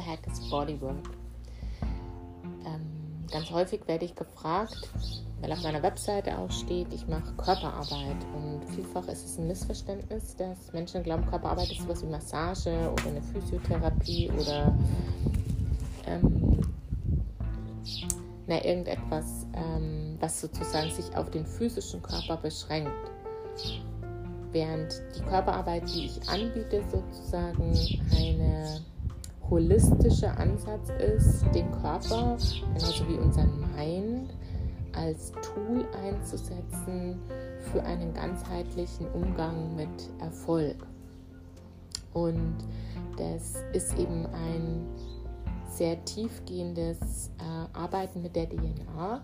the heck is Bodywork? Ähm, ganz häufig werde ich gefragt, weil auf meiner Webseite auch steht, ich mache Körperarbeit. Und vielfach ist es ein Missverständnis, dass Menschen glauben, Körperarbeit ist sowas wie Massage oder eine Physiotherapie oder ähm, na, irgendetwas, ähm, was sozusagen sich auf den physischen Körper beschränkt. Während die Körperarbeit, die ich anbiete, sozusagen eine holistische Ansatz ist, den Körper, genauso wie unseren Mind, als Tool einzusetzen für einen ganzheitlichen Umgang mit Erfolg. Und das ist eben ein sehr tiefgehendes äh, Arbeiten mit der DNA.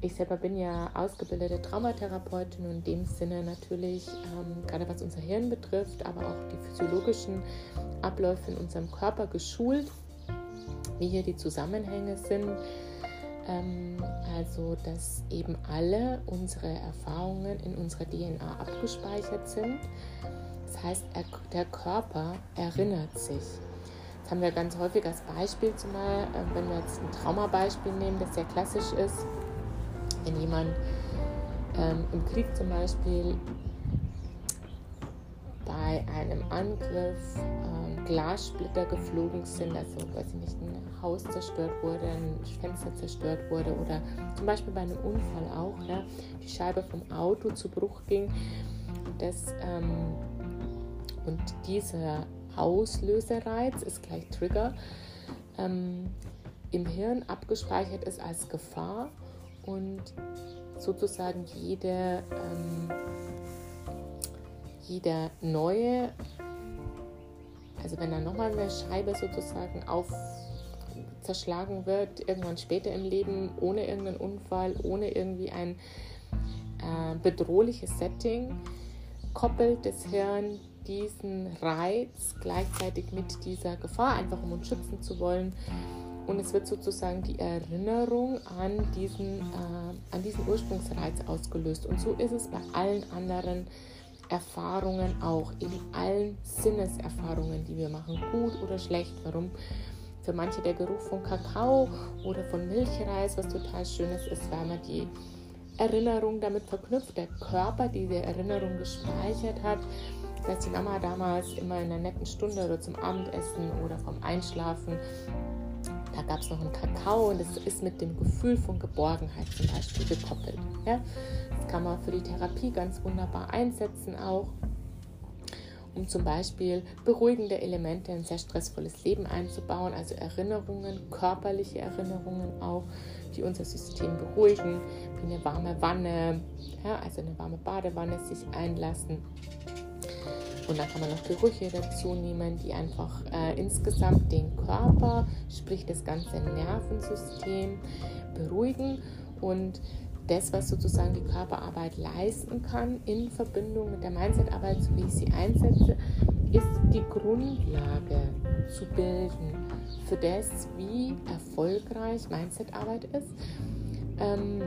Ich selber bin ja ausgebildete Traumatherapeutin und in dem Sinne natürlich, ähm, gerade was unser Hirn betrifft, aber auch die physiologischen Abläufe in unserem Körper geschult, wie hier die Zusammenhänge sind. Ähm, also, dass eben alle unsere Erfahrungen in unserer DNA abgespeichert sind. Das heißt, er, der Körper erinnert sich. Das haben wir ganz häufig als Beispiel, zumal äh, wenn wir jetzt ein Traumabeispiel nehmen, das sehr klassisch ist. Wenn jemand ähm, im Krieg zum Beispiel bei einem Angriff ähm, Glassplitter geflogen sind, also weiß ich nicht, ein Haus zerstört wurde, ein Fenster zerstört wurde oder zum Beispiel bei einem Unfall auch, ja, die Scheibe vom Auto zu Bruch ging. Das, ähm, und dieser Auslösereiz ist gleich Trigger, ähm, im Hirn abgespeichert ist als Gefahr und sozusagen jede, ähm, jeder neue, also wenn dann nochmal eine Scheibe sozusagen auf zerschlagen wird, irgendwann später im Leben, ohne irgendeinen Unfall, ohne irgendwie ein äh, bedrohliches Setting, koppelt das Hirn diesen Reiz gleichzeitig mit dieser Gefahr, einfach um uns schützen zu wollen. Und es wird sozusagen die Erinnerung an diesen, äh, an diesen Ursprungsreiz ausgelöst. Und so ist es bei allen anderen Erfahrungen auch, in allen Sinneserfahrungen, die wir machen, gut oder schlecht. Warum? Für manche der Geruch von Kakao oder von Milchreis, was total schönes ist, weil man die Erinnerung damit verknüpft, der Körper diese Erinnerung gespeichert hat dass die Mama damals immer in einer netten Stunde oder zum Abendessen oder vom Einschlafen, da gab es noch einen Kakao und das ist mit dem Gefühl von Geborgenheit zum Beispiel gekoppelt. Ja? Kann man für die Therapie ganz wunderbar einsetzen auch um zum Beispiel beruhigende Elemente in ein sehr stressvolles Leben einzubauen, also Erinnerungen, körperliche Erinnerungen auch, die unser System beruhigen, wie eine warme Wanne, ja, also eine warme Badewanne sich einlassen. Und dann kann man noch Gerüche dazu nehmen, die einfach äh, insgesamt den Körper, sprich das ganze Nervensystem beruhigen. Und das, was sozusagen die Körperarbeit leisten kann, in Verbindung mit der Mindsetarbeit, so wie ich sie einsetze, ist die Grundlage zu bilden für das, wie erfolgreich Mindsetarbeit ist. Ähm,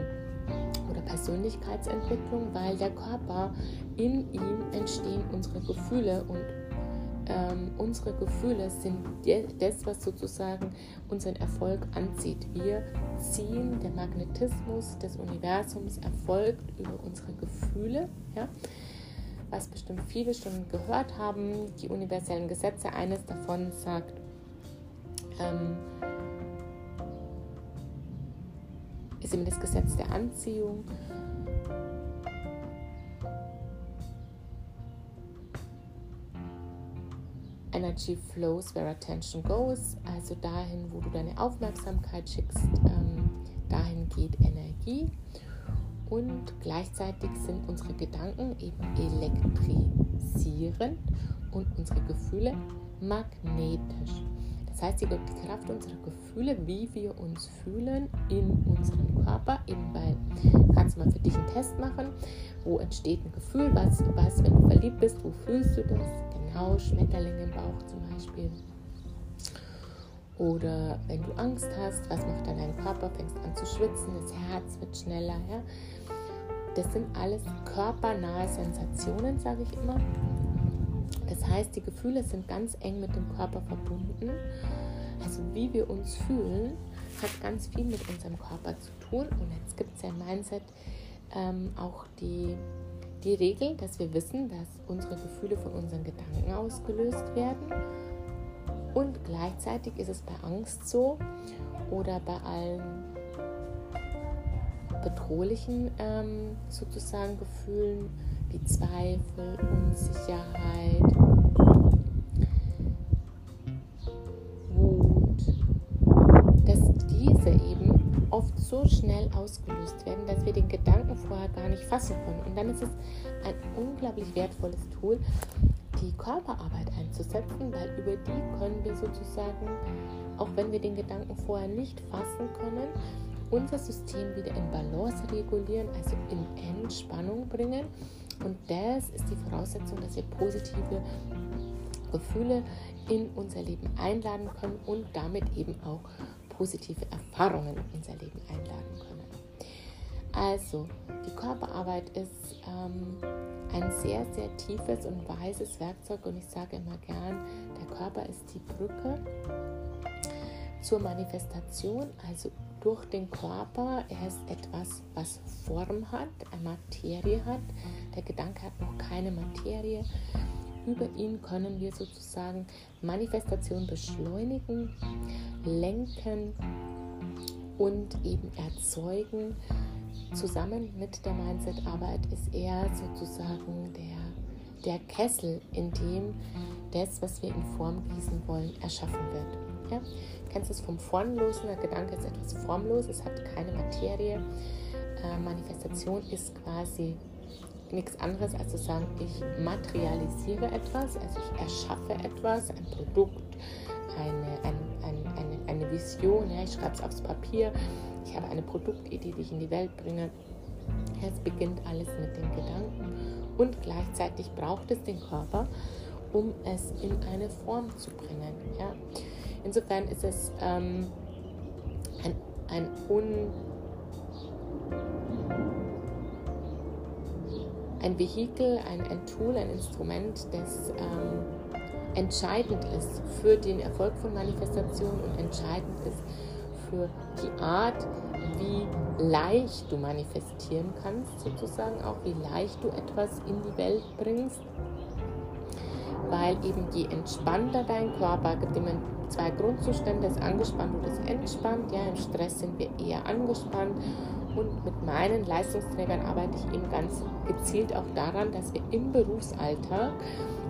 oder Persönlichkeitsentwicklung, weil der Körper, in ihm entstehen unsere Gefühle und ähm, unsere Gefühle sind das, was sozusagen unseren Erfolg anzieht. Wir ziehen, der Magnetismus des Universums erfolgt über unsere Gefühle. Ja? Was bestimmt viele schon gehört haben, die universellen Gesetze, eines davon sagt, ähm, ist eben das Gesetz der Anziehung. Energy flows where attention goes, also dahin, wo du deine Aufmerksamkeit schickst, ähm, dahin geht Energie. Und gleichzeitig sind unsere Gedanken eben elektrisierend und unsere Gefühle magnetisch. Das heißt, die Kraft unserer Gefühle, wie wir uns fühlen in unserem Körper, eben weil, kannst du mal für dich einen Test machen, wo entsteht ein Gefühl, was, was, wenn du verliebt bist, wo fühlst du das? Genau, Schmetterlinge im Bauch zum Beispiel. Oder wenn du Angst hast, was macht dann dein Körper? Fängst an zu schwitzen, das Herz wird schneller. Ja? Das sind alles körpernahe Sensationen, sage ich immer. Das heißt, die Gefühle sind ganz eng mit dem Körper verbunden. Also wie wir uns fühlen, hat ganz viel mit unserem Körper zu tun. Und jetzt gibt es ja im Mindset ähm, auch die, die Regel, dass wir wissen, dass unsere Gefühle von unseren Gedanken ausgelöst werden. Und gleichzeitig ist es bei Angst so oder bei allen bedrohlichen ähm, sozusagen Gefühlen wie Zweifel, Unsicherheit, so schnell ausgelöst werden, dass wir den Gedanken vorher gar nicht fassen können. Und dann ist es ein unglaublich wertvolles Tool, die Körperarbeit einzusetzen, weil über die können wir sozusagen, auch wenn wir den Gedanken vorher nicht fassen können, unser System wieder in Balance regulieren, also in Entspannung bringen. Und das ist die Voraussetzung, dass wir positive Gefühle in unser Leben einladen können und damit eben auch positive Erfahrungen in unser Leben einladen können. Also, die Körperarbeit ist ähm, ein sehr, sehr tiefes und weises Werkzeug und ich sage immer gern, der Körper ist die Brücke zur Manifestation, also durch den Körper. Er ist etwas, was Form hat, eine Materie hat. Der Gedanke hat noch keine Materie. Über ihn können wir sozusagen Manifestation beschleunigen, lenken und eben erzeugen. Zusammen mit der Mindset-Arbeit ist er sozusagen der, der Kessel, in dem das, was wir in Form gießen wollen, erschaffen wird. Ja? Kennst du es vom Formlosen? Der Gedanke ist etwas formlos, es hat keine Materie. Äh, Manifestation ist quasi nichts anderes als zu sagen, ich materialisiere etwas, also ich erschaffe etwas, ein Produkt, eine, ein, ein, eine, eine Vision, ja, ich schreibe es aufs Papier, ich habe eine Produktidee, die ich in die Welt bringe. Es beginnt alles mit den Gedanken und gleichzeitig braucht es den Körper, um es in eine Form zu bringen. Ja. Insofern ist es ähm, ein, ein un, ein Vehikel, ein, ein Tool, ein Instrument, das ähm, entscheidend ist für den Erfolg von Manifestationen und entscheidend ist für die Art, wie leicht du manifestieren kannst, sozusagen auch, wie leicht du etwas in die Welt bringst. Weil eben je entspannter dein Körper, gibt immer zwei Grundzustände, das angespannt und das entspannt. Ja, im Stress sind wir eher angespannt und mit meinen Leistungsträgern arbeite ich eben ganz gezielt auch daran, dass wir im Berufsalltag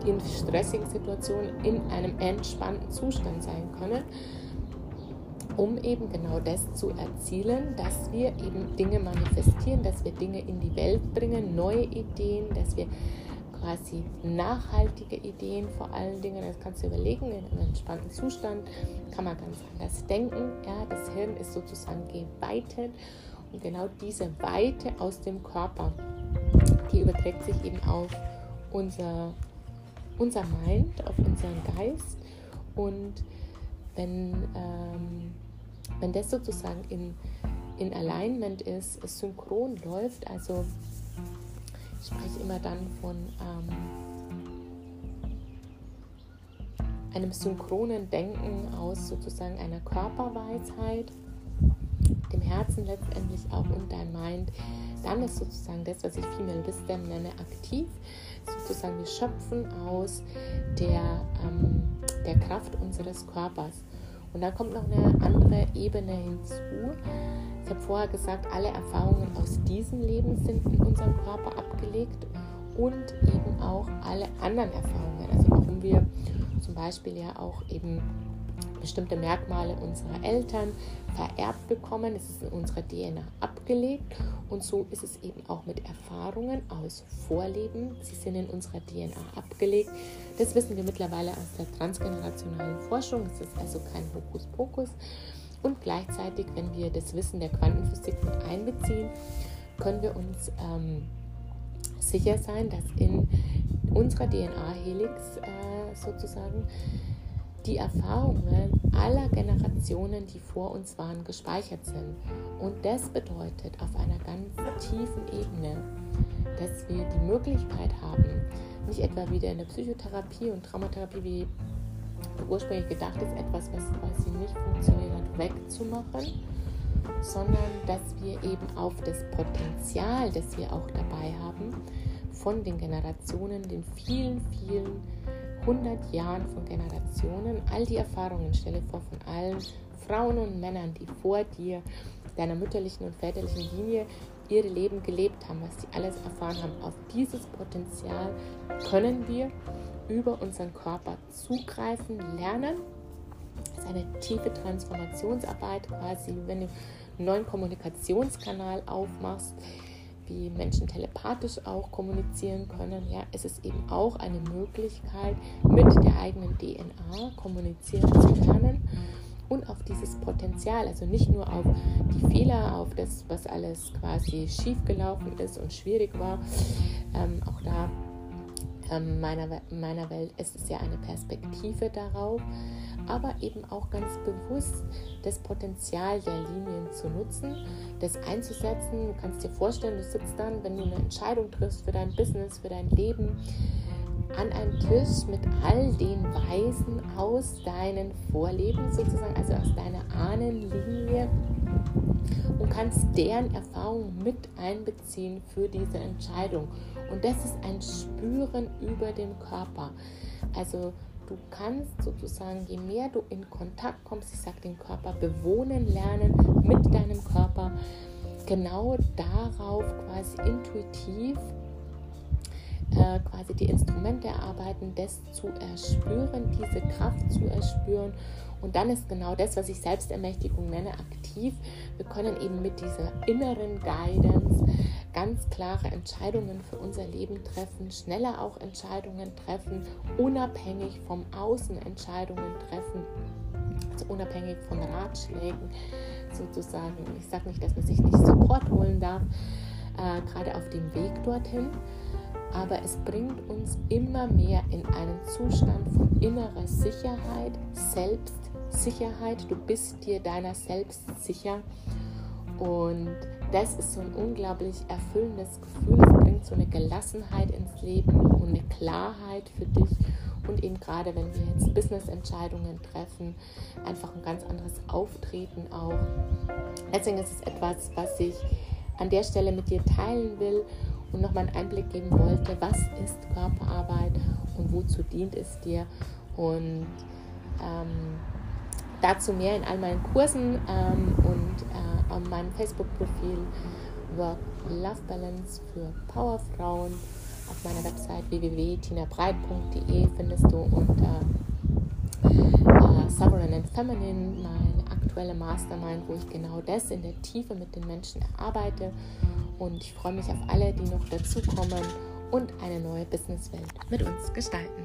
in stressigen Situationen in einem entspannten Zustand sein können, um eben genau das zu erzielen, dass wir eben Dinge manifestieren, dass wir Dinge in die Welt bringen, neue Ideen, dass wir quasi nachhaltige Ideen vor allen Dingen. Das kannst du überlegen, in einem entspannten Zustand kann man ganz anders denken. Ja, das Hirn ist sozusagen geweitet und genau diese Weite aus dem Körper, die überträgt sich eben auf unser, unser Mind, auf unseren Geist. Und wenn, ähm, wenn das sozusagen in, in Alignment ist, synchron läuft, also ich spreche immer dann von ähm, einem synchronen Denken aus sozusagen einer Körperweisheit, Herzen letztendlich auch und dein Mind. Dann ist sozusagen das, was ich Female Wisdom nenne, aktiv. Sozusagen wir schöpfen aus der, ähm, der Kraft unseres Körpers. Und dann kommt noch eine andere Ebene hinzu. Ich habe vorher gesagt, alle Erfahrungen aus diesem Leben sind in unserem Körper abgelegt und eben auch alle anderen Erfahrungen. Also warum wir zum Beispiel ja auch eben bestimmte Merkmale unserer Eltern vererbt bekommen. Es ist in unserer DNA abgelegt und so ist es eben auch mit Erfahrungen aus Vorleben. Sie sind in unserer DNA abgelegt. Das wissen wir mittlerweile aus der transgenerationalen Forschung. Es ist also kein Hokuspokus. Und gleichzeitig, wenn wir das Wissen der Quantenphysik mit einbeziehen, können wir uns ähm, sicher sein, dass in unserer DNA-Helix äh, sozusagen die Erfahrungen aller Generationen, die vor uns waren, gespeichert sind. Und das bedeutet auf einer ganz tiefen Ebene, dass wir die Möglichkeit haben, nicht etwa wieder in der Psychotherapie und Traumatherapie, wie ursprünglich gedacht ist, etwas, was quasi nicht funktioniert hat, wegzumachen, sondern dass wir eben auf das Potenzial, das wir auch dabei haben, von den Generationen, den vielen, vielen hundert Jahren von Generationen, all die Erfahrungen, stelle vor, von allen Frauen und Männern, die vor dir, deiner mütterlichen und väterlichen Linie, ihre Leben gelebt haben, was sie alles erfahren haben. Auf dieses Potenzial können wir über unseren Körper zugreifen, lernen. Das ist eine tiefe Transformationsarbeit, quasi, wenn du einen neuen Kommunikationskanal aufmachst, wie Menschen telepathisch auch kommunizieren können. Ja, es ist eben auch eine Möglichkeit, mit der eigenen DNA kommunizieren zu lernen und auf dieses Potenzial, also nicht nur auf die Fehler, auf das, was alles quasi schiefgelaufen ist und schwierig war. Ähm, auch da ähm, meiner, meiner Welt ist es ja eine Perspektive darauf, aber eben auch ganz bewusst das Potenzial der Linien zu nutzen, das einzusetzen. Du kannst dir vorstellen, du sitzt dann, wenn du eine Entscheidung triffst für dein Business, für dein Leben, an einem Tisch mit all den Weisen aus deinen Vorleben sozusagen, also aus deiner Ahnenlinie und kannst deren Erfahrung mit einbeziehen für diese Entscheidung. Und das ist ein Spüren über den Körper. Also du kannst sozusagen, je mehr du in Kontakt kommst, ich sage den Körper bewohnen lernen mit deinem Körper, genau darauf quasi intuitiv äh, quasi die Instrumente erarbeiten, das zu erspüren, diese Kraft zu erspüren. Und dann ist genau das, was ich Selbstermächtigung nenne, aktiv. Wir können eben mit dieser inneren Guidance ganz klare Entscheidungen für unser Leben treffen, schneller auch Entscheidungen treffen, unabhängig vom Außen Entscheidungen treffen, also unabhängig von Ratschlägen sozusagen. Ich sage nicht, dass man sich nicht Support holen darf, äh, gerade auf dem Weg dorthin aber es bringt uns immer mehr in einen Zustand von innerer Sicherheit, Selbstsicherheit. Du bist dir deiner selbst sicher und das ist so ein unglaublich erfüllendes Gefühl. Es bringt so eine Gelassenheit ins Leben und eine Klarheit für dich. Und eben gerade wenn wir jetzt Business-Entscheidungen treffen, einfach ein ganz anderes Auftreten auch. Deswegen ist es etwas, was ich an der Stelle mit dir teilen will und nochmal einen Einblick geben wollte, was ist Körperarbeit und wozu dient es dir. Und ähm, dazu mehr in all meinen Kursen ähm, und äh, auf meinem Facebook-Profil Work Love Balance für Powerfrauen. Auf meiner Website www.tinabreit.de findest du unter äh, Sovereign and Feminine meine aktuelle Mastermind, wo ich genau das in der Tiefe mit den Menschen erarbeite und ich freue mich auf alle, die noch dazukommen und eine neue Businesswelt mit uns gestalten.